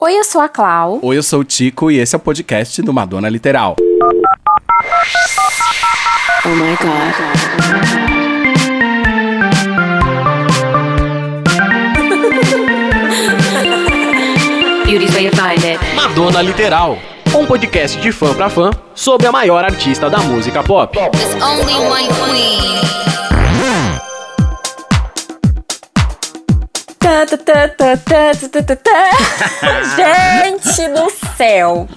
Oi, eu sou a Clau. Oi, eu sou o Tico e esse é o podcast do Madonna Literal. Oh my god. Beauty's way to find it. Madonna Literal, um podcast de fã pra fã sobre a maior artista da música pop. There's only one queen. Gente do céu!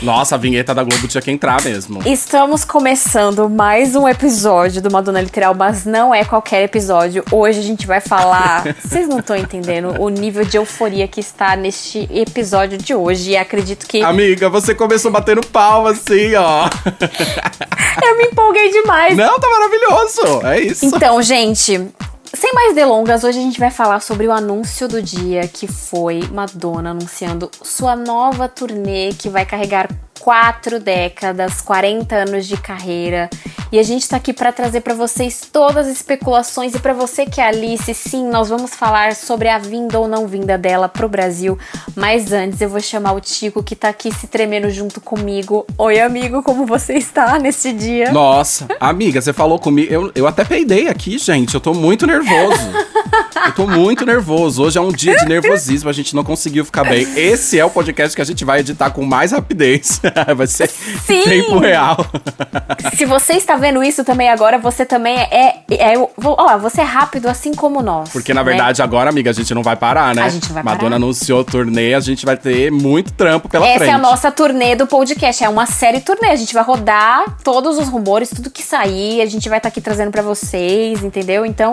Nossa, a vinheta da Globo tinha que entrar mesmo. Estamos começando mais um episódio do Madonna Literal, mas não é qualquer episódio. Hoje a gente vai falar. Vocês não estão entendendo o nível de euforia que está neste episódio de hoje. E acredito que Amiga, você começou batendo palma assim, ó. eu me empolguei demais. Não, tá maravilhoso. É isso. Então, gente, sem mais delongas, hoje a gente vai falar sobre o anúncio do dia que foi Madonna anunciando sua nova turnê que vai carregar quatro décadas, 40 anos de carreira. E a gente tá aqui para trazer para vocês todas as especulações e para você que é Alice, sim, nós vamos falar sobre a vinda ou não vinda dela pro Brasil. Mas antes eu vou chamar o Tico que tá aqui se tremendo junto comigo. Oi, amigo, como você está nesse dia? Nossa, amiga, você falou comigo. Eu, eu até peidei aqui, gente. Eu tô muito nervoso. Eu tô muito nervoso. Hoje é um dia de nervosismo, a gente não conseguiu ficar bem. Esse é o podcast que a gente vai editar com mais rapidez. vai ser Sim! em tempo real. Se você está vendo isso também agora, você também é. é, é ó, você é rápido assim como nós. Porque, na né? verdade, agora, amiga, a gente não vai parar, né? A gente vai Madonna parar. anunciou o turnê, a gente vai ter muito trampo pela Essa frente. é a nossa turnê do podcast. É uma série turnê. A gente vai rodar todos os rumores, tudo que sair. A gente vai estar aqui trazendo pra vocês, entendeu? Então,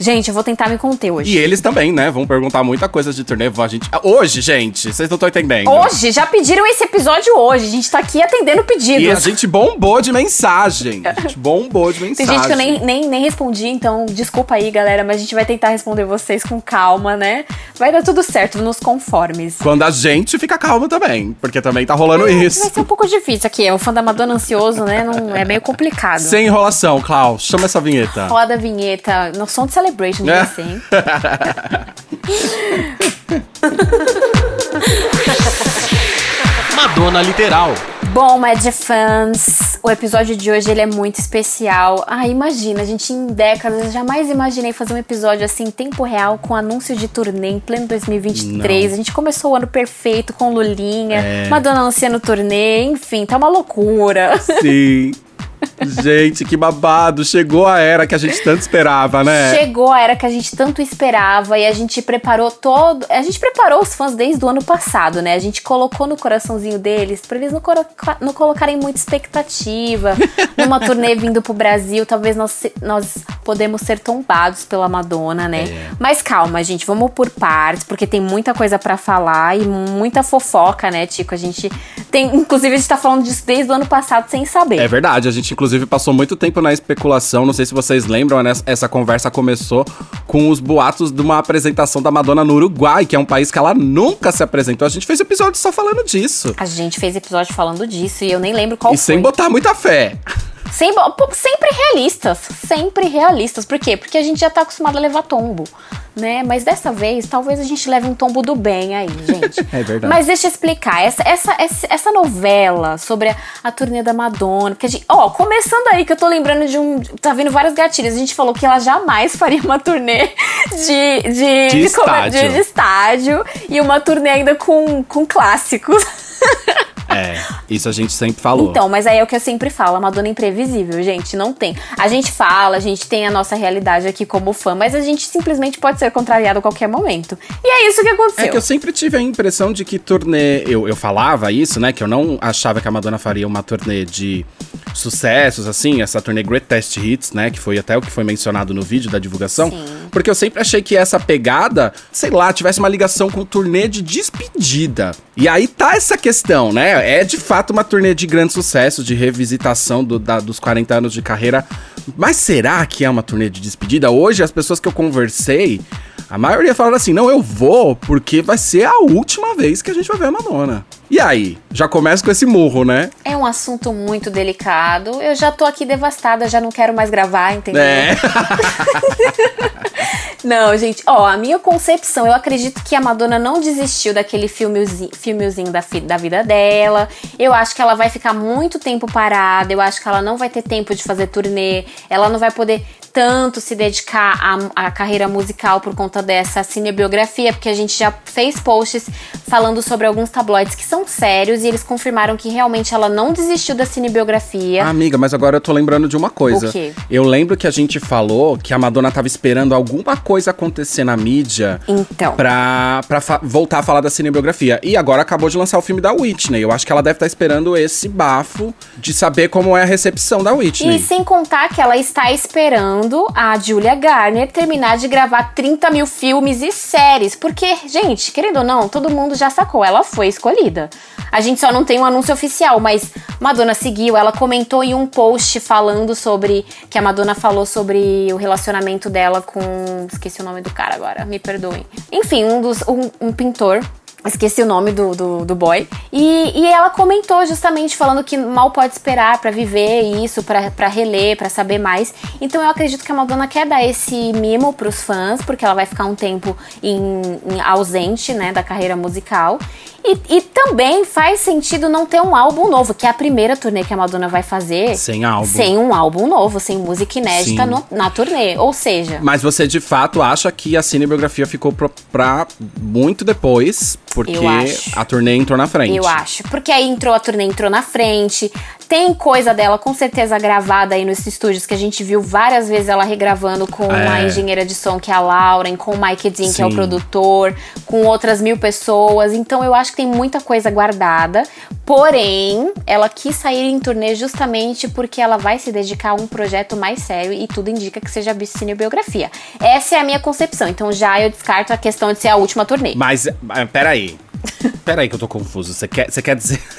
gente, eu vou tentar me conter hoje. E eles também, né? Vão perguntar muita coisa de turnê. A gente... Hoje, gente, vocês não estão entendendo. Hoje, já pediram esse episódio hoje. A gente tá aqui atendendo pedidos. E a gente bombou de mensagem. A gente bombou de Tem mensagem. gente que eu nem, nem, nem respondi, então desculpa aí, galera, mas a gente vai tentar responder vocês com calma, né? Vai dar tudo certo, nos conformes. Quando a gente fica calmo também. Porque também tá rolando Vai isso. ser um pouco difícil aqui. É o fã da Madonna ansioso, né? Não, é meio complicado. Sem enrolação, Klaus. Chama essa vinheta. Roda a vinheta no som de Celebration de você, hein? Madonna Literal, Bom, Mad Fans, o episódio de hoje ele é muito especial. Ah, imagina, a gente em décadas, eu jamais imaginei fazer um episódio assim em tempo real com anúncio de turnê em pleno 2023. A gente começou o ano perfeito com Lulinha, É. Madonna anunciando turnê, enfim, tá uma loucura. Sim. Gente, que babado. Chegou a era que a gente tanto esperava, né? Chegou a era que a gente tanto esperava e a gente preparou todo. A gente preparou os fãs desde o ano passado, né? A gente colocou no coraçãozinho deles pra eles não, coloca- não colocarem muita expectativa numa turnê vindo pro Brasil. Talvez nós, nós podemos ser tombados pela Madonna, né? É. Mas calma, gente, vamos por partes, porque tem muita coisa pra falar e muita fofoca, né, Tico? A gente tem. Inclusive, a gente tá falando disso desde o ano passado sem saber. É verdade, a gente inclusive passou muito tempo na especulação. Não sei se vocês lembram, né? Essa conversa começou com os boatos de uma apresentação da Madonna no Uruguai, que é um país que ela nunca se apresentou. A gente fez episódio só falando disso. A gente fez episódio falando disso e eu nem lembro qual e foi. sem botar muita fé. Sem, bo- pô, sempre realistas, sempre realistas. Por quê? Porque a gente já tá acostumado a levar tombo, né? Mas dessa vez, talvez a gente leve um tombo do bem aí, gente. É verdade. Mas deixa eu explicar. Essa, essa, essa, novela sobre a, a turnê da Madonna, que a gente... Ó, começando aí, que eu tô lembrando de um... Tá vindo várias gatilhas. A gente falou que ela jamais faria uma turnê de... De, De como- estádio. de- de estádio. E uma turnê ainda com, com clássicos. É, isso a gente sempre falou. Então, mas aí é o que eu sempre falo, a Madonna é imprevisível, gente, não tem. A gente fala, a gente tem a nossa realidade aqui como fã, mas a gente simplesmente pode ser contrariado a qualquer momento. E é isso que aconteceu. É que eu sempre tive a impressão de que turnê. Eu, eu falava isso, né? Que eu não achava que a Madonna faria uma turnê de sucessos, assim, essa turnê Greatest Hits, né? Que foi até o que foi mencionado no vídeo da divulgação. Sim. Porque eu sempre achei que essa pegada, sei lá, tivesse uma ligação com turnê de despedida. E aí tá essa questão, né? É de fato uma turnê de grande sucesso, de revisitação do- da- dos 40 anos de carreira. Mas será que é uma turnê de despedida? Hoje, as pessoas que eu conversei. A maioria falaram assim: não, eu vou, porque vai ser a última vez que a gente vai ver a Madonna. E aí? Já começa com esse murro, né? É um assunto muito delicado. Eu já tô aqui devastada, já não quero mais gravar, entendeu? É. Não, gente, ó, a minha concepção, eu acredito que a Madonna não desistiu daquele filmezinho, filmezinho da, da vida dela. Eu acho que ela vai ficar muito tempo parada, eu acho que ela não vai ter tempo de fazer turnê, ela não vai poder tanto se dedicar à, à carreira musical por conta dessa cinebiografia, porque a gente já fez posts falando sobre alguns tabloides que são sérios e eles confirmaram que realmente ela não desistiu da cinebiografia. Amiga, mas agora eu tô lembrando de uma coisa. O quê? Eu lembro que a gente falou que a Madonna tava esperando alguma coisa acontecer na mídia Então. pra, pra voltar a falar da cinebiografia. E agora acabou de lançar o filme da Whitney. Eu acho que ela deve estar esperando esse bafo de saber como é a recepção da Whitney. E sem contar que ela está esperando a Julia Garner terminar de gravar 30 mil filmes e séries. Porque, gente, querendo ou não, todo mundo já sacou, ela foi escolhida. A gente só não tem um anúncio oficial, mas Madonna seguiu, ela comentou em um post falando sobre. Que a Madonna falou sobre o relacionamento dela com. Esqueci o nome do cara agora, me perdoem. Enfim, um dos. um, um pintor Esqueci o nome do, do, do boy. E, e ela comentou justamente falando que mal pode esperar pra viver isso, pra pra reler, pra saber mais. Então eu acredito que a Madonna quer dar esse mimo pros fãs, porque ela vai ficar um tempo em, em ausente, né, da carreira musical. E, e também faz sentido não ter um álbum novo, que é a primeira turnê que a Madonna vai fazer. Sem álbum. Sem um álbum novo, sem música inédita no- na turnê. Ou seja, Mas você de fato acha que a cinebiografia ficou pro- pra muito depois, porque a turnê entrou na frente. Eu acho. Porque aí entrou a turnê, entrou na frente. Tem coisa dela com certeza gravada aí nos estúdios que a gente viu várias vezes ela regravando com É. a engenheira de som, que é a Lauren, com o Mike Dean, que é o Sim. produtor, com outras mil pessoas. Então eu acho que tem muita coisa guardada. Porém, ela quis sair em turnê justamente porque ela vai se dedicar a um projeto mais sério e tudo indica que seja cinebiografia. Essa é a minha concepção. Então já eu descarto a questão de ser a última turnê. Mas, ah, peraí. Peraí que eu tô confuso. Você quer, você quer dizer...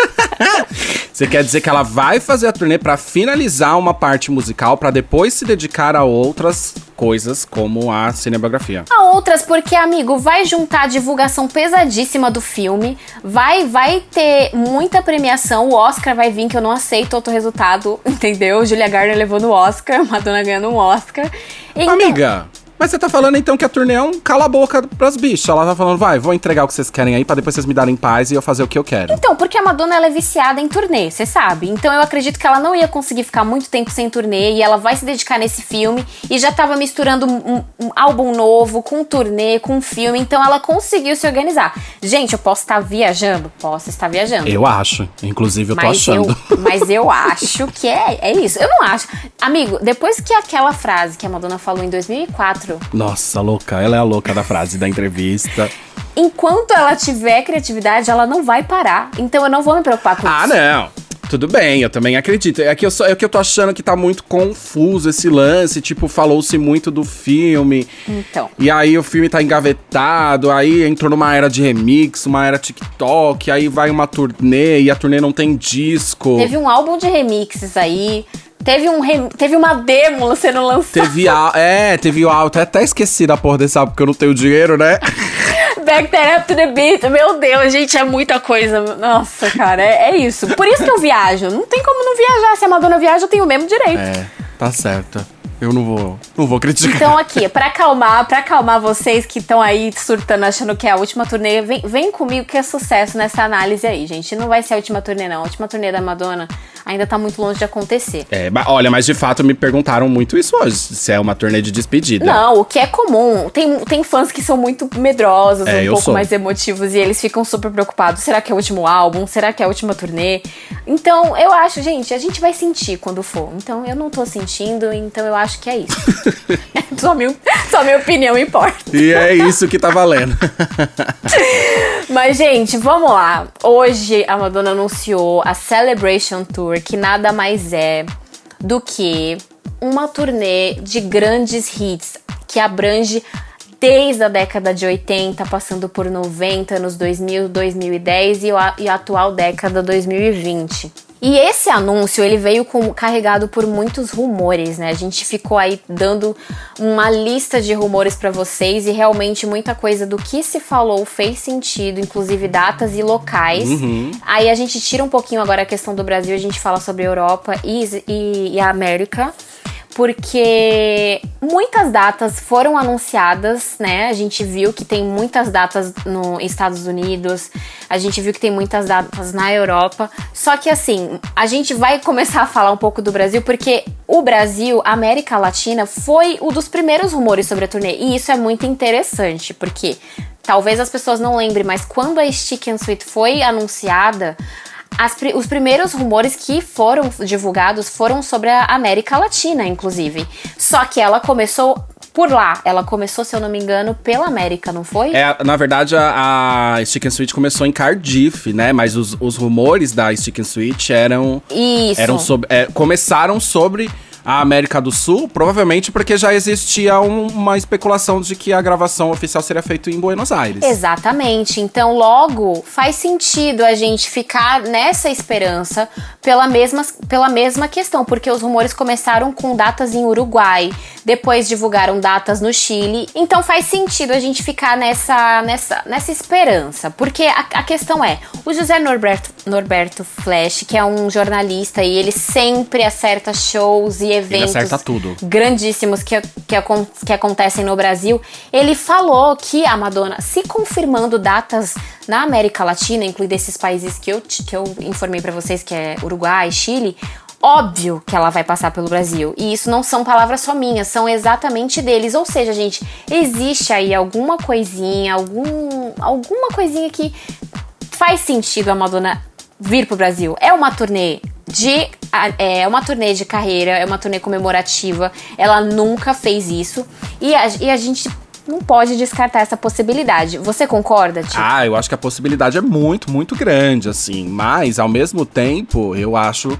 Você quer dizer que ela vai fazer a turnê pra finalizar uma parte musical pra depois se dedicar a outras coisas como a cinebiografia. A outras porque, amigo, vai juntar a divulgação pesadíssima do filme, vai vai ter muita premiação, o Oscar vai vir, que eu não aceito outro resultado, entendeu? Julia Garner levando o Oscar, Madonna ganhando um Oscar. Então, Amiga, mas você tá falando então que a turnê é um cala-boca pras bichas. Ela tá falando, vai, vou entregar o que vocês querem aí pra depois vocês me darem paz e eu fazer o que eu quero. Então, porque a Madonna ela é viciada em turnê, você sabe. Então eu acredito que ela não ia conseguir ficar muito tempo sem turnê e ela vai se dedicar nesse filme e já tava misturando um, um- um álbum novo com turnê, com filme, então ela conseguiu se organizar. Gente, eu posso estar viajando? Posso estar viajando. Eu acho. Inclusive, eu tô mas achando. Eu, mas eu acho que é, é isso. Eu não acho. Amigo, depois que aquela frase que a Madonna falou em 2004, Nossa, louca. Ela é a louca da frase da entrevista. enquanto ela tiver criatividade, ela não vai parar. Então eu não vou me preocupar com Ah, isso. não. Tudo bem, eu também acredito. É que eu, só, é que eu tô achando que tá muito confuso esse lance. Tipo, falou-se muito do filme. Então. E aí o filme tá engavetado, aí entrou numa era de remix, uma era TikTok, aí vai uma turnê e a turnê não tem disco. Teve um álbum de remixes aí. Teve, um teve uma demo sendo lançada. Teve a, é, teve o até, até esqueci da porra desse álbum, porque eu não tenho dinheiro, né? Back that up to the beat. Meu Deus, gente, é muita coisa. Nossa, cara, é, é isso. Por isso que eu viajo. Não tem como não viajar. Se a Madonna viaja, eu tenho o mesmo direito. É, tá certo. Eu não vou, não vou criticar. Então aqui, pra acalmar, para acalmar vocês que estão aí surtando achando que é a última turnê, vem, vem comigo que é sucesso nessa análise aí, gente. Não vai ser a última turnê não. A última turnê da Madonna ainda tá muito longe de acontecer. É, olha, mas de fato me perguntaram muito isso hoje, se é uma turnê de despedida. Não, o que é comum. Tem, tem fãs que são muito medrosos, É, um pouco sou. mais emotivos, e eles ficam super preocupados. Será que é o último álbum? Será que é a última turnê? Então, eu acho, gente, a gente vai sentir quando for. Então, eu não tô sentindo, então eu acho que é isso. só, minha, só minha opinião importa. E é isso que tá valendo. Mas, gente, vamos lá. Hoje a Madonna anunciou a Celebration Tour, que nada mais é do que uma turnê de grandes hits que abrange desde a década de 80, passando por 90, anos 2000, 2010 e, a, e a atual década 2020. E esse anúncio, ele veio com, carregado por muitos rumores, né? A gente ficou aí dando uma lista de rumores pra vocês e realmente muita coisa do que se falou fez sentido, inclusive datas e locais. Aí a gente tira um pouquinho agora a questão do Brasil, a gente fala sobre Europa e, e, e a América. Porque muitas datas foram anunciadas, né? A gente viu que tem muitas datas nos Estados Unidos, a gente viu que tem muitas datas na Europa. Só que assim, a gente vai começar a falar um pouco do Brasil porque o Brasil, a América Latina, foi um dos primeiros rumores sobre a turnê. E isso é muito interessante, porque talvez as pessoas não lembrem, mas quando a Stick and Sweet foi anunciada, as, os primeiros rumores que foram divulgados foram sobre a América Latina, inclusive. Só que ela começou por lá. Ela começou, se eu não me engano, pela América, não foi? É, na verdade, a, a Stick and Sweet começou em Cardiff, né? Mas os, os rumores da Stick and Sweet eram. Isso. Eram sobre, é, começaram sobre a América do Sul, provavelmente porque já existia um, uma especulação de que a gravação oficial seria feita em Buenos Aires. Exatamente. Então, logo, faz sentido a gente ficar nessa esperança pela mesma, pela mesma questão, porque os rumores começaram com datas em Uruguai, depois divulgaram datas no Chile. Então, faz sentido a gente ficar nessa, nessa, nessa esperança, porque a, a questão é: o José Norberto, Norberto Flash, que é um jornalista e ele sempre acerta shows e eventos grandíssimos que, que, que acontecem no Brasil, ele falou que a Madonna, se confirmando datas na América Latina, incluindo esses países que eu, que eu informei pra vocês, que é Uruguai, Chile, óbvio que ela vai passar pelo Brasil. E isso não são palavras só minhas, são exatamente deles. Ou seja, gente, existe aí alguma coisinha, algum, alguma coisinha que faz sentido a Madonna vir pro Brasil. É uma turnê de é uma turnê de carreira, é uma turnê comemorativa. Ela nunca fez isso e a, e a gente não pode descartar essa possibilidade. Você concorda, Tio? Ah, eu acho que a possibilidade é muito, muito grande, assim. Mas, ao mesmo tempo, eu acho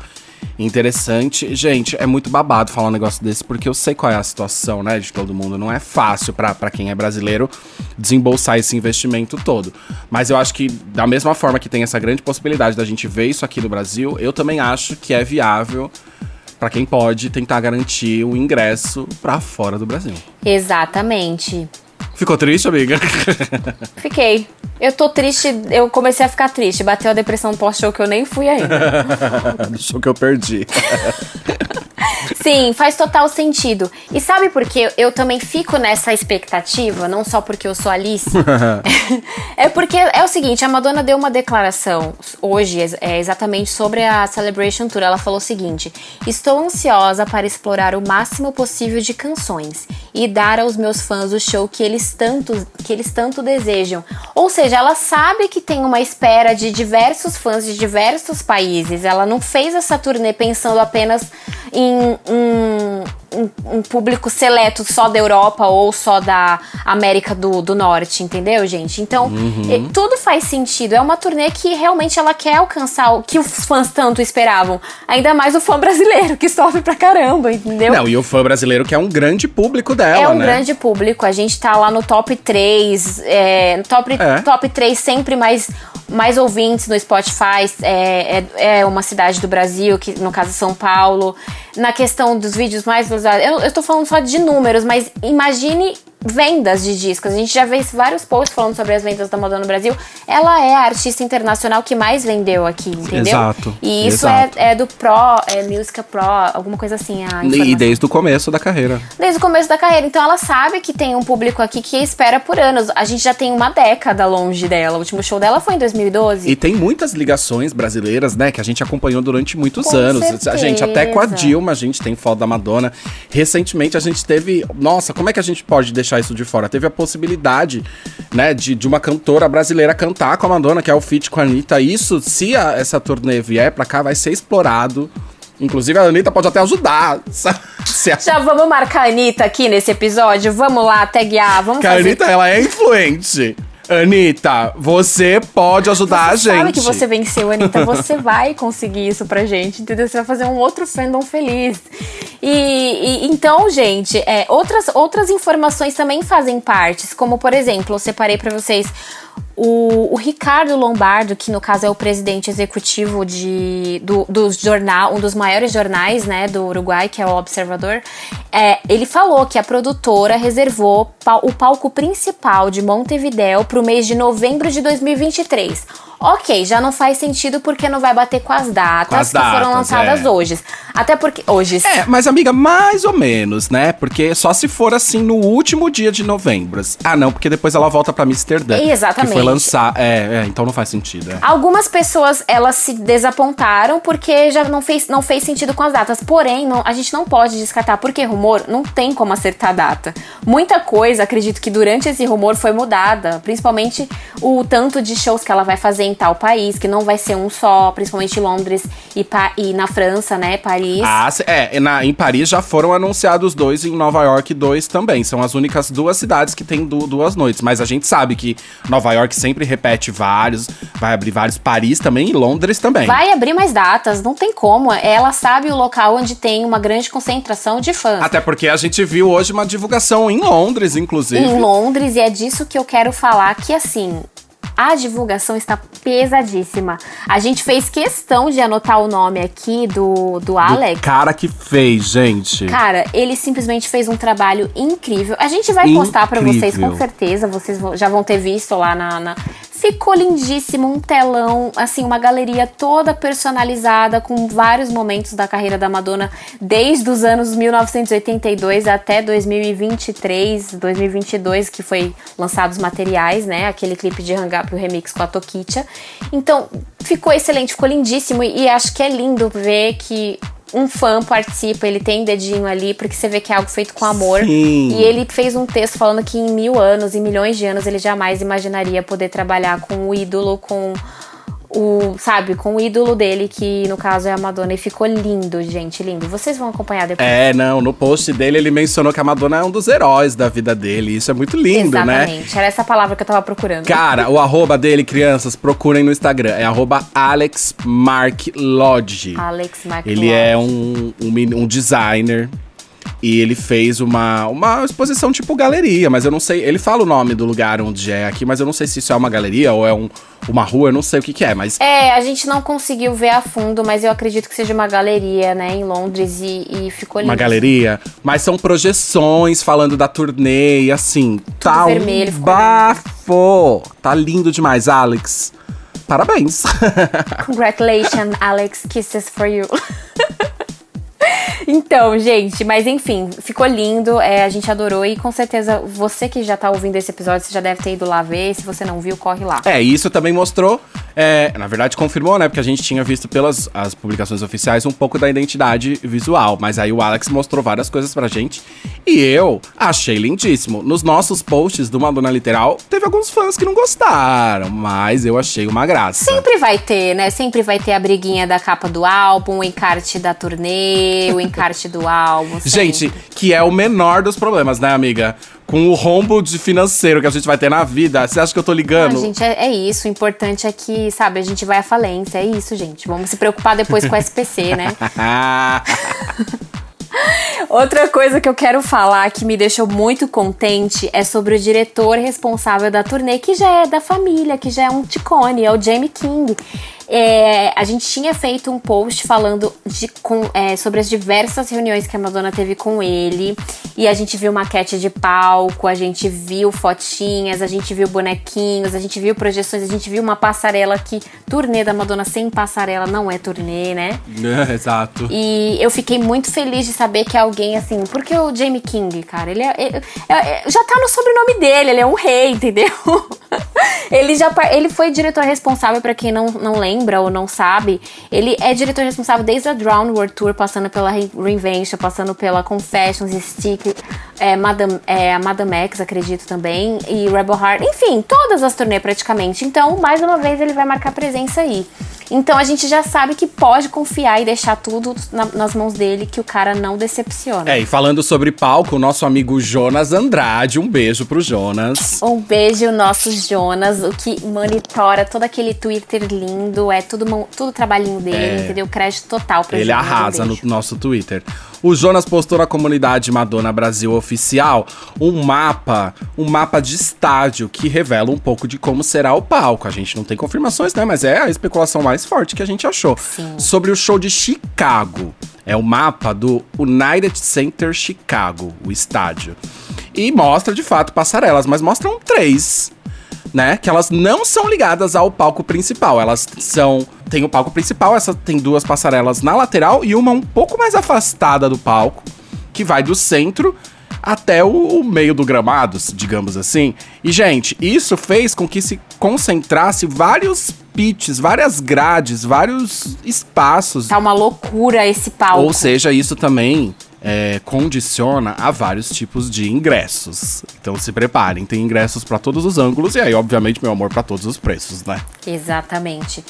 interessante. Gente, é muito babado falar um negócio desse, porque eu sei qual é a situação, né, de todo mundo. Não é fácil pra quem é brasileiro desembolsar esse investimento todo. Mas eu acho que, da mesma forma que tem essa grande possibilidade da gente ver isso aqui no Brasil, eu também acho que é viável pra quem pode tentar garantir o ingresso pra fora do Brasil. Exatamente. Ficou triste, amiga? Fiquei. Eu tô triste, eu comecei a ficar triste. Bateu a depressão pós-show que eu nem fui ainda. Do show que eu perdi. Sim, faz total sentido. E sabe por que eu também fico nessa expectativa, não só porque eu sou Alice? é porque é o seguinte, a Madonna deu uma declaração hoje, é, exatamente sobre a Celebration Tour. Ela falou o seguinte: Estou ansiosa para explorar o máximo possível de canções e dar aos meus fãs o show que eles tanto, que eles tanto desejam. Ou seja, ela sabe que tem uma espera de diversos fãs de diversos países. Ela não fez essa turnê pensando apenas em um, um- um público seleto só da Europa ou só da América do, do Norte, entendeu, gente? Então, eh, tudo faz sentido. É uma turnê que realmente ela quer alcançar o que os fãs tanto esperavam. Ainda mais o fã brasileiro, que sofre pra caramba, entendeu? Não, e o fã brasileiro que é um grande público dela, É um né? grande público. A gente tá lá no top 3. É, top, É. top 3 sempre mais, mais ouvintes no Spotify. É, é, é uma cidade do Brasil, que no caso é São Paulo. Na questão dos vídeos mais visualizados. Eu, eu tô falando só de números, mas imagine vendas de discos. A gente já fez vários posts falando sobre as vendas da Madonna no Brasil. Ela é a artista internacional que mais vendeu aqui, entendeu? Exato, E isso exato. É, é do Pro, é Música Pro, alguma coisa assim. A E desde o começo da carreira. desde o começo da carreira. Então ela sabe que tem um público aqui que espera por anos. A gente já tem uma década longe dela. O último show dela foi em 2012. E tem muitas ligações brasileiras, né, que a gente acompanhou durante muitos Com anos. A gente, até com a certeza. Dilma, a gente tem foto da Madonna. Recentemente a gente teve. Nossa, como é que a gente pode deixar isso de fora? Teve a possibilidade, né, de, de uma cantora brasileira cantar com a Madonna, que é o feat com a Anitta. Isso, se a- essa turnê vier pra cá, vai ser explorado. Inclusive, a Anitta pode até ajudar. A, Já vamos marcar a Anitta aqui nesse episódio? Vamos lá, taguear, vamos que a fazer. Anitta, ela é influente. Anitta, você pode ajudar a Você gente. sabe que você venceu, Anitta. Você vai conseguir isso pra gente, entendeu? Você vai fazer um outro fandom feliz. E, e- então, gente, é, outras, outras informações também fazem partes, como por exemplo, eu separei pra vocês o, o Ricardo Lombardo, que no caso é o presidente executivo de, do, do jornal, um dos maiores jornais né, do Uruguai, que é o Observador, é, ele falou que a produtora reservou o palco principal de Montevidéu para o mês de novembro de 2023. Ok, já não faz sentido porque não vai bater com as datas Com as que foram lançadas é. hoje. Até porque. Hoje. É, mas amiga, mais ou menos, né? Porque só se for assim no último dia de novembro. Ah, não, porque depois ela volta pra Amsterdã. Exatamente. Que foi lançar. É, é, então não faz sentido. é. Algumas pessoas elas se desapontaram porque já não fez, não fez sentido com as datas. Porém, não- a gente não pode descartar, porque rumor não tem como acertar a data. Muita coisa, acredito que durante esse rumor foi mudada. Principalmente o tanto de shows que ela vai fazer em tal país, que não vai ser um só, principalmente Londres e, Pa- e na França, né? Paris. Ah, é, na, em Paris já foram anunciados dois, em Nova York dois também. São as únicas duas cidades que tem du- duas noites. Mas a gente sabe que Nova York sempre repete vários, vai abrir vários. Paris também e Londres também. Vai abrir mais datas, não tem como. Ela sabe o local onde tem uma grande concentração de fãs. Até porque a gente viu hoje uma divulgação em Londres, inclusive. em Londres, e é disso que eu quero falar que assim. A divulgação está pesadíssima. A gente fez questão de anotar o nome aqui do, do Do Alex. cara que fez, gente. Cara, ele simplesmente fez um trabalho incrível. A gente vai postar pra vocês Incrível. com certeza. Vocês já vão ter visto lá na, na- Ficou lindíssimo, um telão, assim, uma galeria toda personalizada com vários momentos da carreira da Madonna, desde os anos 1982 até 2023, 2022, que foi lançados materiais, né? Aquele clipe de Hang Up, o remix com a Toquicha. Então, ficou excelente, ficou lindíssimo e acho que é lindo ver que um fã participa, ele tem dedinho ali, porque você vê que é algo feito com amor. Sim. E ele fez um texto falando que em mil anos, em milhões de anos, ele jamais imaginaria poder trabalhar com o ídolo, com o, sabe, com o ídolo dele, que no caso é a Madonna. E ficou lindo, gente, lindo. Vocês vão acompanhar depois. É, não, no post dele ele mencionou que a Madonna é um dos heróis da vida dele. Isso é muito lindo, né? Exatamente, era essa palavra que eu tava procurando. Cara, o arroba dele, crianças, procurem no Instagram. É arroba Alex Mark Lodge. Alex Mark Ele é um, um, men- um designer. E ele fez uma, uma exposição tipo galeria, mas eu não sei. Ele fala o nome do lugar onde é aqui, mas eu não sei se isso é uma galeria ou é um, uma rua, eu não sei o que, que é, mas. É, a gente não conseguiu ver a fundo, mas eu acredito que seja uma galeria, né, em Londres e, e ficou lindo. Uma galeria, mas são projeções falando da turnê e assim, tá vermelho, um bafo. Tá lindo demais, Alex. Parabéns. Congratulations, Alex. Kisses for you. Então, gente, mas enfim, ficou lindo, é, a gente adorou e com certeza você que já tá ouvindo esse episódio, você já deve ter ido lá ver. Se você não viu, corre lá. É, isso também mostrou, é, na verdade confirmou, né? Porque a gente tinha visto pelas as publicações oficiais um pouco da identidade visual. Mas aí o Alex mostrou várias coisas pra gente. E eu achei lindíssimo. Nos nossos posts do Madonna Literal, teve alguns fãs que não gostaram, mas eu achei uma graça. Sempre vai ter, né? Sempre vai ter a briguinha da capa do álbum, o encarte da turnê, o encarte do álbum. sempre. Gente, que é o menor dos problemas, né, amiga? Com o rombo de financeiro que a gente vai ter na vida, você acha que eu tô Ah, ligando? gente, é, é isso. O importante é que, sabe, a gente vai à falência. É isso, gente. Vamos se preocupar depois com o SPC, né? Outra coisa que eu quero falar que me deixou muito contente é sobre o diretor responsável da turnê, que já é da família, que já é um ticone, é o Jamie King. É, a gente tinha feito um post falando de, com, é, sobre as diversas reuniões que a Madonna teve com ele. E a gente viu maquete de palco, a gente viu fotinhas, a gente viu bonequinhos, a gente viu projeções, a gente viu uma passarela que turnê da Madonna sem passarela não é turnê, né? Exato. E eu fiquei muito feliz de saber que alguém, assim, porque o Jamie King, cara, ele é, é- é- já tá no sobrenome dele, ele é um rei, entendeu? ele já ele foi diretor responsável, pra quem não, não lembra ou não sabe, ele é diretor responsável desde a Drown World Tour, passando pela Re- Reinvention, passando pela Confessions, Stick, é, Madame, é, Madame X, acredito também, e Rebel Heart, enfim, todas as turnês praticamente. Então, mais uma vez, ele vai marcar presença aí. Então a gente já sabe que pode confiar e deixar tudo na- nas mãos dele, que o cara não decepciona. É, e falando sobre palco, o nosso amigo Jonas Andrade, um beijo pro Jonas. Um beijo, nosso Jonas, o que monitora todo aquele Twitter lindo, é tudo, tudo trabalhinho dele, entendeu? Crédito total pra Ele Jonas, um arrasa no beijo. nosso Twitter. O Jonas postou na comunidade Madonna Brasil Oficial um mapa, um mapa de estádio que revela um pouco de como será o palco. A gente não tem confirmações, né? Mas é a especulação mais forte que a gente achou. Sim. Sobre o show de Chicago. É o mapa do United Center Chicago, o estádio. E mostra de fato passarelas, mas mostram três. Né? Que elas não são ligadas ao palco principal. Elas são. Tem o palco principal, essa tem duas passarelas na lateral e uma um pouco mais afastada do palco, que vai do centro até o, o meio do gramado, digamos assim. E, gente, isso fez com que se concentrasse vários pitches, várias grades, vários espaços. Tá uma loucura esse palco. Ou seja, isso também é, condiciona a vários tipos de ingressos. Então se preparem, tem ingressos pra todos os ângulos e aí, obviamente, meu amor, pra todos os preços, né? Exatamente.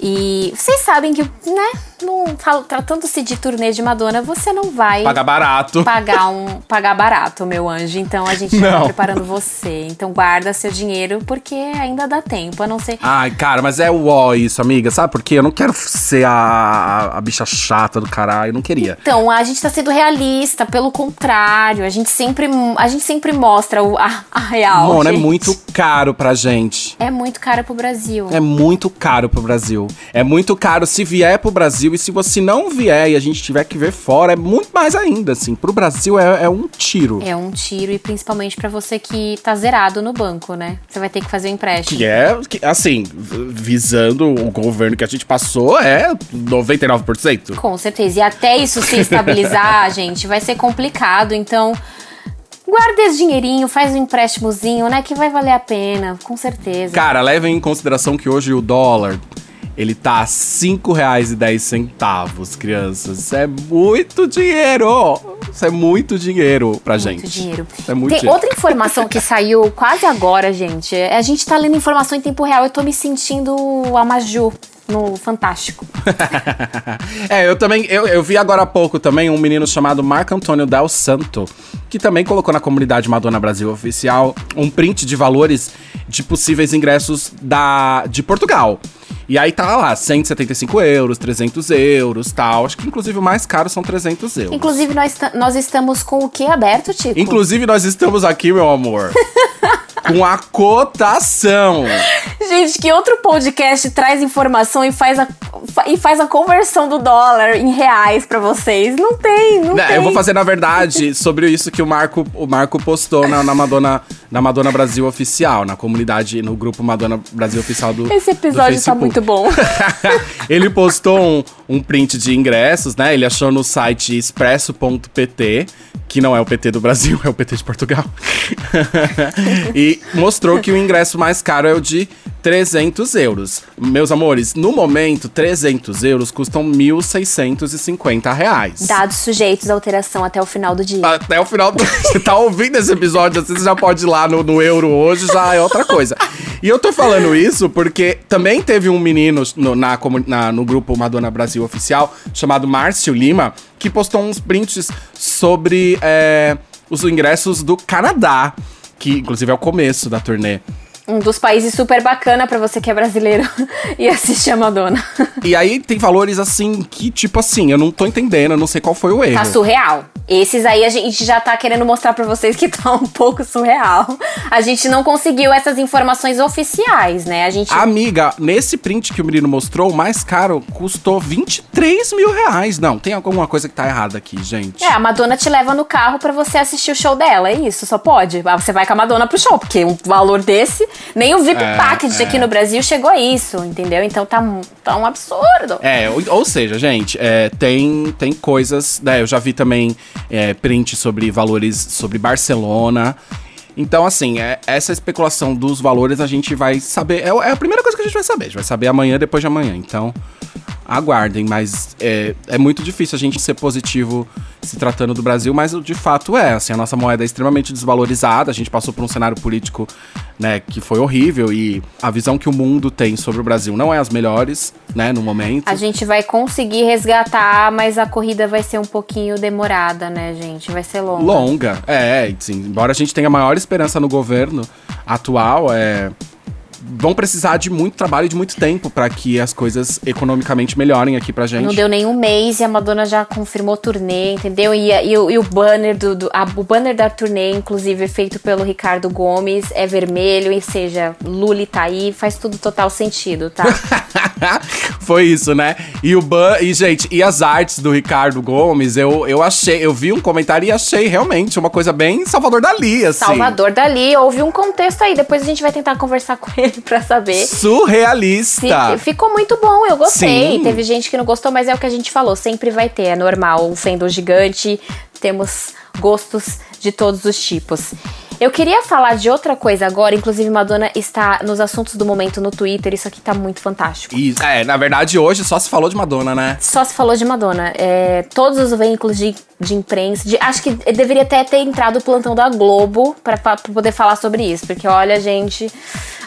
E vocês sabem que, né, não, tratando-se de turnê de Madonna, você não vai Paga barato. pagar um pagar barato, meu anjo. Então a gente já Não. tá preparando você. Então guarda seu dinheiro porque ainda dá tempo, a não ser Ai, cara, mas é o isso, amiga. Sabe por quê? Eu não quero ser a, a, bicha chata do caralho. Eu não queria. Então, a gente tá sendo realista, pelo contrário, a gente sempre, a gente sempre mostra o, a, a real. Mano, é muito caro pra gente. É muito caro pro Brasil. É muito caro pro Brasil. É muito caro se vier pro Brasil. E se você não vier e a gente tiver que ver fora, é muito mais ainda, assim. Pro Brasil é, é um tiro. É um tiro, e principalmente pra você que tá zerado no banco, né? Você vai ter que fazer um empréstimo. Que é, que, assim, visando o governo que a gente passou, é 99%. Com certeza. E até isso se estabilizar, gente, vai ser complicado. Então, guarda esse dinheirinho, faz um empréstimozinho, né? Que vai valer a pena, com certeza. Cara, levem em consideração que hoje o dólar, ele tá a R$ 5,10, crianças. Isso é muito dinheiro! Isso é muito dinheiro pra gente. Muito dinheiro. Isso é muito Tem dinheiro. outra informação que saiu quase agora, gente. é, A gente tá lendo informação em tempo real. Eu tô me sentindo a Maju no Fantástico. é, eu também, eu, eu vi agora há pouco também um menino chamado Marco Antônio Del Santo, que também colocou na comunidade Madonna Brasil Oficial um print de valores de possíveis ingressos da, de Portugal. E aí tá lá, 175 euros, 300 euros, tal. Acho que inclusive o mais caro são 300 euros. Inclusive, nós, nós estamos com o que aberto, Tico? Inclusive, nós estamos aqui, meu amor, com a cotação. Gente, que outro podcast traz informação e faz a, e faz a conversão do dólar em reais pra vocês? Não tem, não Né, tem. eu vou fazer, na verdade, sobre isso que o Marco, o Marco postou na, na Madonna, na Madonna Brasil Oficial, na comunidade, no grupo Madonna Brasil Oficial do Esse episódio do tá muito bom. ele postou um, um print de ingressos, né? Ele achou no site expresso.pt, que não é o PT do Brasil, é o PT de Portugal. e mostrou que o ingresso mais caro é o de 300 euros. Meus amores, no momento, 300 euros custam 1.650 reais. Dados sujeitos à alteração até o final do dia. Até o final do. Você tá ouvindo esse episódio, assim, você já pode ir lá no, no Euro hoje, já é outra coisa. E eu tô falando isso porque também teve um menino no, na, na- no grupo Madonna Brasil Oficial, chamado Márcio Lima, que postou uns prints sobre é, os ingressos do Canadá, que inclusive é o começo da turnê. Um dos países super bacana pra você que é brasileiro e assiste a Madonna. E aí tem valores assim que, tipo assim, eu não tô entendendo, eu não sei qual foi o erro. Tá surreal. Esses aí a gente já tá querendo mostrar pra vocês que tá um pouco surreal. A gente não conseguiu essas informações oficiais, né? A gente. Amiga, nesse print que o menino mostrou, o mais caro custou 23 mil reais. Não, tem alguma coisa que tá errada aqui, gente. É, a Madonna te leva no carro pra você assistir o show dela, é isso, só pode. Ah, Você vai com a Madonna pro show, porque um valor desse, nem o VIP É, Package é. aqui no Brasil chegou a isso, entendeu? Então tá, um- tá um absurdo. É, ou, ou seja, gente, é, tem, tem coisas, né? Eu já vi também é, print sobre valores sobre Barcelona. Então, assim, é, essa especulação dos valores a gente vai saber. É, é a primeira coisa que a gente vai saber. A gente vai saber amanhã, depois de amanhã. Então, aguardem. Mas é, é muito difícil a gente ser positivo se tratando do Brasil, mas de fato é. Assim, a nossa moeda é extremamente desvalorizada. A gente passou por um cenário político né, que foi horrível e a visão que o mundo tem sobre o Brasil não é as melhores, né, no momento. A gente vai conseguir resgatar, mas a corrida vai ser um pouquinho demorada, né, gente? Vai ser longa. Longa, é, sim. Embora a gente tenha maior esperança no governo atual, é. Vão precisar de muito trabalho e de muito tempo para que as coisas economicamente melhorem aqui pra gente. Não deu nem um mês e a Madonna já confirmou turnê, entendeu? E, e o, e o banner do, do- a- o banner da turnê, inclusive, é feito pelo Ricardo Gomes, é vermelho, ou seja, Lully tá aí, faz tudo total sentido, tá? Foi isso, né? E o Ban, e gente, e as artes do Ricardo Gomes, eu, eu achei, eu vi um comentário e achei realmente uma coisa bem Salvador Dali, assim. Salvador Dali, houve um contexto aí. Depois a gente vai tentar conversar com ele pra saber. Surrealista. Fi- Ficou muito bom, eu gostei. Sim. Teve gente que não gostou, mas é o que a gente falou, sempre vai ter, é normal. Fandom gigante, temos gostos de todos os tipos. Eu queria falar de outra coisa agora, inclusive Madonna está nos assuntos do momento no Twitter, isso aqui tá muito fantástico. Isso. É, na verdade, hoje só se falou de Madonna, né? Só se falou de Madonna. É, todos os veículos de, de imprensa. de- acho que deveria até ter entrado o plantão da Globo pra poder falar sobre isso. Porque, olha, gente.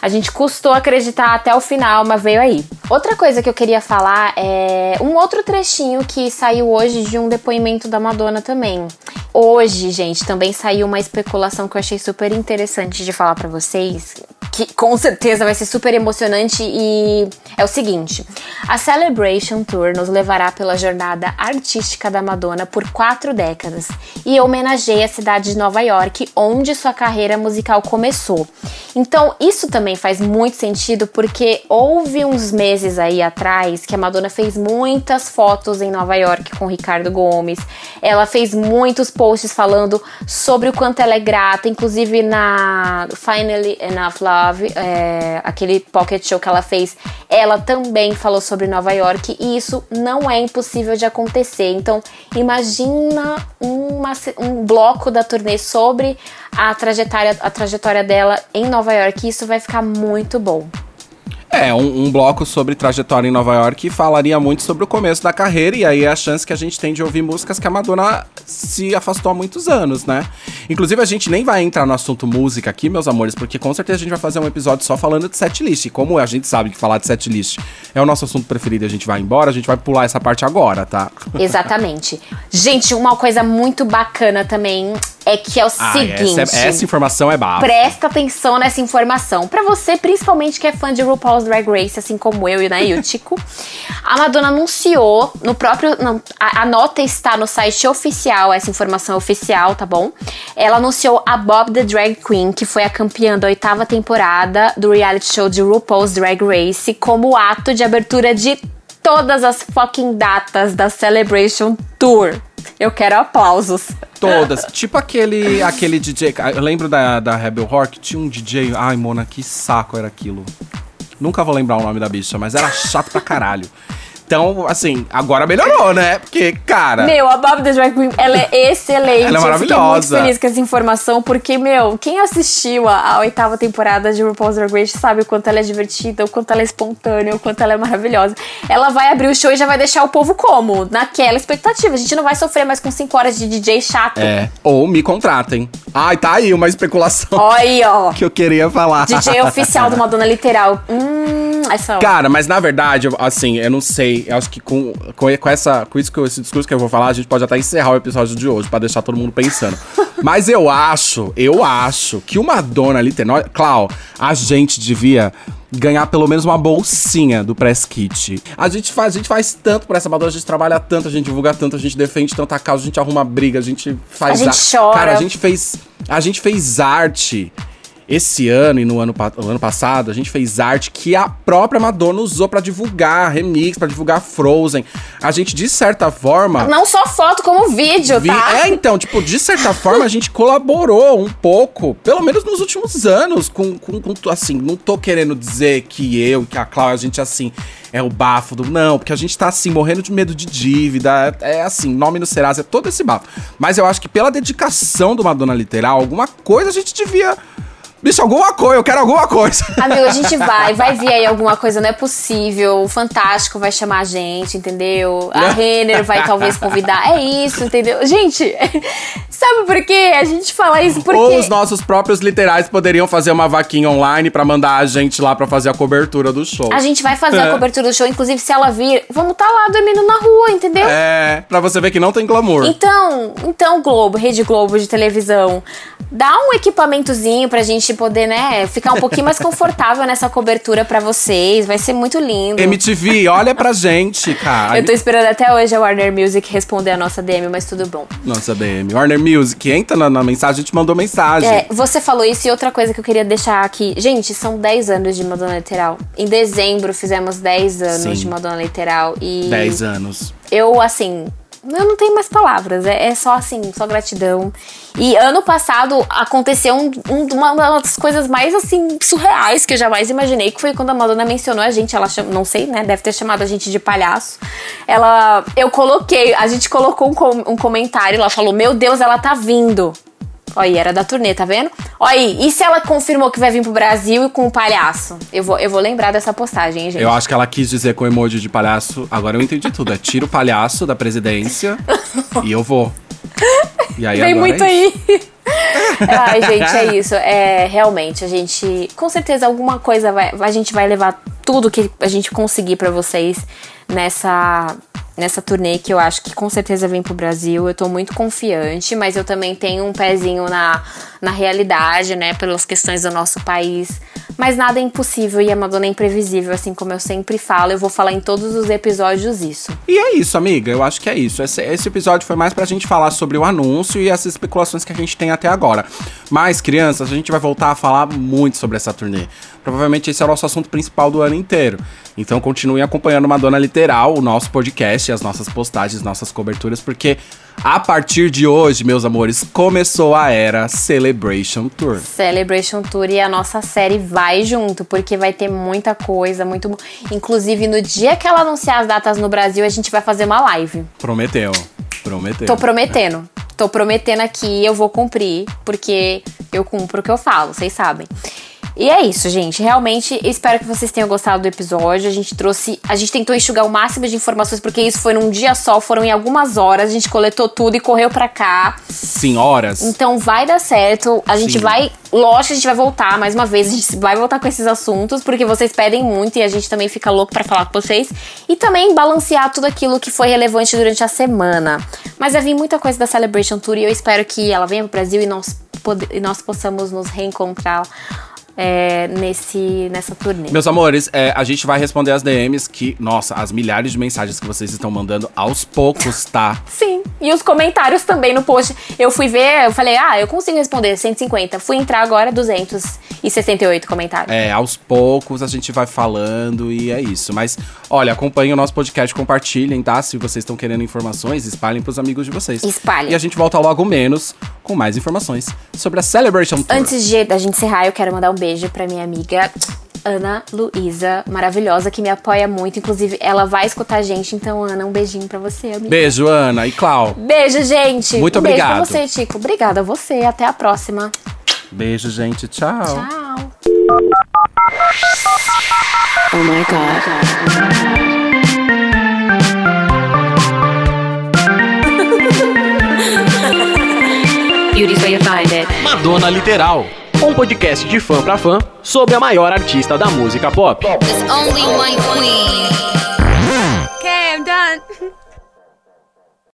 A gente custou acreditar até o final, mas veio aí. Outra coisa que eu queria falar é um outro trechinho que saiu hoje de um depoimento da Madonna também. Hoje, gente, também saiu uma especulação que eu achei super interessante de falar pra vocês, que com certeza vai ser super emocionante e é o seguinte: a Celebration Tour nos levará pela jornada artística da Madonna por quatro décadas e homenageia a cidade de Nova York, onde sua carreira musical começou. Então, isso também faz muito sentido porque houve uns meses aí atrás que a Madonna fez muitas fotos em Nova York com Ricardo Gomes. Ela fez muitos posts falando sobre o quanto ela é grata, inclusive na Finally Enough Love, é, aquele pocket show que ela fez, ela também falou sobre Nova York e isso não é impossível de acontecer. Então, imagina uma, um bloco da turnê sobre a trajetória, a trajetória dela em Nova York. Isso vai ficar muito bom. É, um, um bloco sobre trajetória em Nova York falaria muito sobre o começo da carreira, e aí é a chance que a gente tem de ouvir músicas que a Madonna se afastou há muitos anos, né? Inclusive, a gente nem vai entrar no assunto música aqui, meus amores, porque com certeza a gente vai fazer um episódio só falando de setlist. E como a gente sabe que falar de setlist é o nosso assunto preferido e a gente vai embora, a gente vai pular essa parte agora, tá? Exatamente. Gente, uma coisa muito bacana também é que é o Ah, seguinte. essa, essa informação é bafo. Presta atenção nessa informação. Pra você, principalmente que é fã de RuPaul's Drag Race, assim como eu e né, o Tico, a Madonna anunciou no próprio. não, a, a nota está no site oficial, essa informação é oficial, tá bom? Ela anunciou a Bob the Drag Queen, que foi a campeã da oitava temporada do reality show de RuPaul's Drag Race, como ato de abertura de todas as fucking datas da Celebration Tour. Eu quero aplausos. Todas. tipo aquele, aquele DJ. Eu lembro da, da Rebel Rock, tinha um DJ. Ai, Mona, que saco era aquilo. Nunca vou lembrar o nome da bicha, mas era chato pra caralho. Então, assim, agora melhorou, né? Porque, cara. Meu, a Bob the Drag Queen, ela é excelente. Ela é Eu fiquei muito maravilhosa. feliz com essa informação, porque, meu, quem assistiu a, a oitava temporada de RuPaul's Drag Race sabe o quanto ela é divertida, o quanto ela é espontânea, o quanto ela é maravilhosa. Ela vai abrir o show e já vai deixar o povo como? Naquela expectativa. A gente não vai sofrer mais com 5 horas de DJ chato. É. Ou me contratem. Ai, tá aí uma especulação Ó aí, ó. que eu queria falar. DJ oficial do Madonna Literal. Hum, essa Cara, mas na verdade, eu- assim, eu não sei. Eu acho que com, com, com essa, com isso que eu- esse discurso que eu vou falar, a gente pode até encerrar o episódio de hoje, pra deixar todo mundo pensando. mas eu acho, eu acho que o Madonna literal. Clau, a gente devia ganhar pelo menos uma bolsinha do Press Kit. A gente faz, a gente faz tanto pra essa Madonna, a gente trabalha tanto, a gente divulga tanto, a gente defende tanta causa, a gente arruma briga, a gente faz. A gente chora. Cara, a gente fez, a gente fez arte esse ano e no ano, ano passado, a gente fez arte que a própria Madonna usou pra divulgar remix, pra divulgar Frozen. A gente, de certa forma. Não só foto, como vídeo, vi- tá? É, então, tipo, de certa forma a gente colaborou um pouco, pelo menos nos últimos anos, com, com, com- assim, não tô querendo dizer que eu e que a Cláudia, a gente, assim, é o bafo do... Não, porque a gente tá, assim, morrendo de medo de dívida, é, é assim, nome no Serasa, é todo esse bafo. Mas eu acho que pela dedicação do Madonna Literal, alguma coisa a gente devia... Bicho, alguma coisa, eu quero alguma coisa. Amigo, a gente vai, vai vir aí alguma coisa, não é possível. O Fantástico vai chamar a gente, entendeu? A Renner vai talvez convidar. É isso, entendeu? Gente, sabe por quê? A gente fala isso porque. Ou os nossos próprios literais poderiam fazer uma vaquinha online pra mandar a gente lá pra fazer a cobertura do show. A gente vai fazer É. a cobertura do show, inclusive se ela vir, vamos estar lá dormindo na rua, entendeu? É, pra você ver que não tem glamour. Então, então Globo, Rede Globo de televisão, dá um equipamentozinho pra gente poder, né, ficar um pouquinho mais confortável nessa cobertura pra vocês. Vai ser muito lindo. MTV, olha pra gente, cara. Eu tô esperando até hoje a Warner Music responder a nossa DM, mas tudo bom. Nossa, DM. Warner Music. Entra na, na mensagem, a gente mandou mensagem. É, você falou isso e outra coisa que eu queria deixar aqui. Gente, são 10 anos de Madonna Literal. Em dezembro fizemos 10 anos Sim. de Madonna Literal. E 10 anos. eu, assim, eu não tenho mais palavras. É, é só assim, só gratidão. E ano passado aconteceu um- um- uma das coisas mais, assim, surreais que eu jamais imaginei, que foi quando a Madonna mencionou a gente. Ela chama, não sei, né? Deve ter chamado a gente de palhaço. Ela. Eu coloquei, a gente colocou um, um comentário, ela falou: Meu Deus, ela tá vindo. Olha aí, era da turnê, tá vendo? Olha aí, e se ela confirmou que vai vir pro Brasil e com o palhaço? Eu vou, eu vou lembrar dessa postagem, hein, gente? Eu acho que ela quis dizer com emoji de palhaço. Agora eu entendi tudo. É tira o palhaço da presidência e eu vou. E aí Vem muito é isso. aí. Ai, gente, é isso. É realmente a gente, com certeza alguma coisa vai, a gente vai levar tudo que a gente conseguir pra vocês nessa nessa turnê que eu acho que com certeza vem pro Brasil. Eu tô muito confiante, mas eu também tenho um pezinho na, na realidade, né, pelas questões do nosso país. Mas nada é impossível e a Madonna é imprevisível, assim como eu sempre falo. Eu vou falar em todos os episódios isso. E é isso, amiga. Eu acho que é isso. Esse, esse episódio foi mais pra gente falar sobre o anúncio e as especulações que a gente tem até agora. Mas, crianças, a gente vai voltar a falar muito sobre essa turnê. Provavelmente esse é o nosso assunto principal do ano inteiro. Então continuem acompanhando Madonna Literal, o nosso podcast, as nossas postagens, nossas coberturas, porque a partir de hoje, meus amores, começou a era Celebration Tour. Celebration Tour e a nossa série vai junto, porque vai ter muita coisa, muito. Inclusive, no dia que ela anunciar as datas no Brasil, a gente vai fazer uma live. Prometeu. Prometeu. Tô prometendo. Tô prometendo aqui, eu vou cumprir, porque eu cumpro o que eu falo, vocês sabem. E é isso, gente. Realmente, espero que vocês tenham gostado do episódio. A gente trouxe. A gente tentou enxugar o máximo de informações, porque isso foi num dia só, foram em algumas horas. A gente coletou tudo e correu pra cá. Senhoras. Então vai dar certo. A gente Sim. vai. Lógico que a gente vai voltar mais uma vez. A gente vai voltar com esses assuntos, porque vocês pedem muito e a gente também fica louco pra falar com vocês. E também balancear tudo aquilo que foi relevante durante a semana. Mas vai vir muita coisa da Celebration Tour e eu espero que ela venha pro Brasil e nós, e nós possamos nos reencontrar é, nesse, nessa turnê. Meus amores, é, a gente vai responder as DMs que, nossa, as milhares de mensagens que vocês estão mandando aos poucos, tá? Sim. E os comentários também no post. Eu fui ver, eu falei, ah, eu consigo responder 150. Fui entrar agora, 268 comentários. É, aos poucos a gente vai falando e é isso. Mas, olha, acompanhem o nosso podcast, compartilhem, tá? Se vocês estão querendo informações, espalhem pros amigos de vocês. Espalhem. E a gente volta logo menos com mais informações sobre a Celebration Tour. Antes de a gente encerrar, eu quero mandar um beijo pra minha amiga Ana Luísa, maravilhosa, que me apoia muito. Inclusive, ela vai escutar a gente. Então, Ana, um beijinho pra você, amiga. Beijo, Ana e Clau. Beijo, gente. Muito um Beijo obrigado. pra você, Tico. Obrigada a você. Até a próxima. Beijo, gente. Tchau. Tchau. Oh my god. Beauty's find it. Madonna Literal, um podcast de fã para fã sobre a maior artista da música pop. There's only one queen. Okay, I'm done.